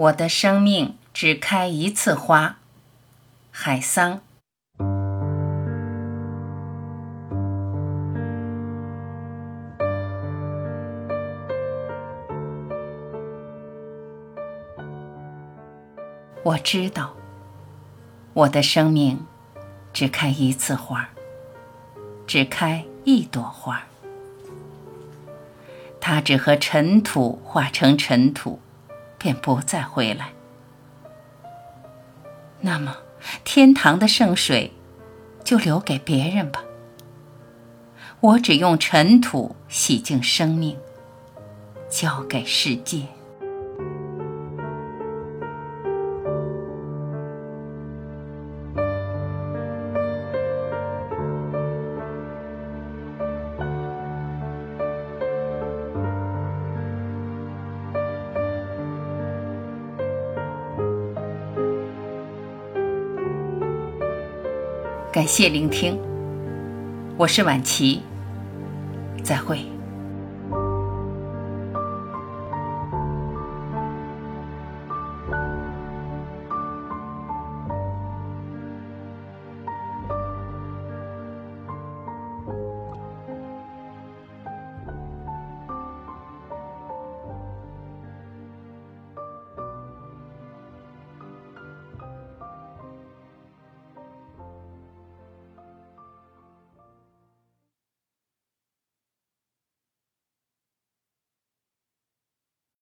我的生命只开一次花，海桑。我知道，我的生命只开一次花，只开一朵花，它只和尘土化成尘土。便不再回来。那么，天堂的圣水就留给别人吧。我只用尘土洗净生命，交给世界。感谢聆听，我是晚琪，再会。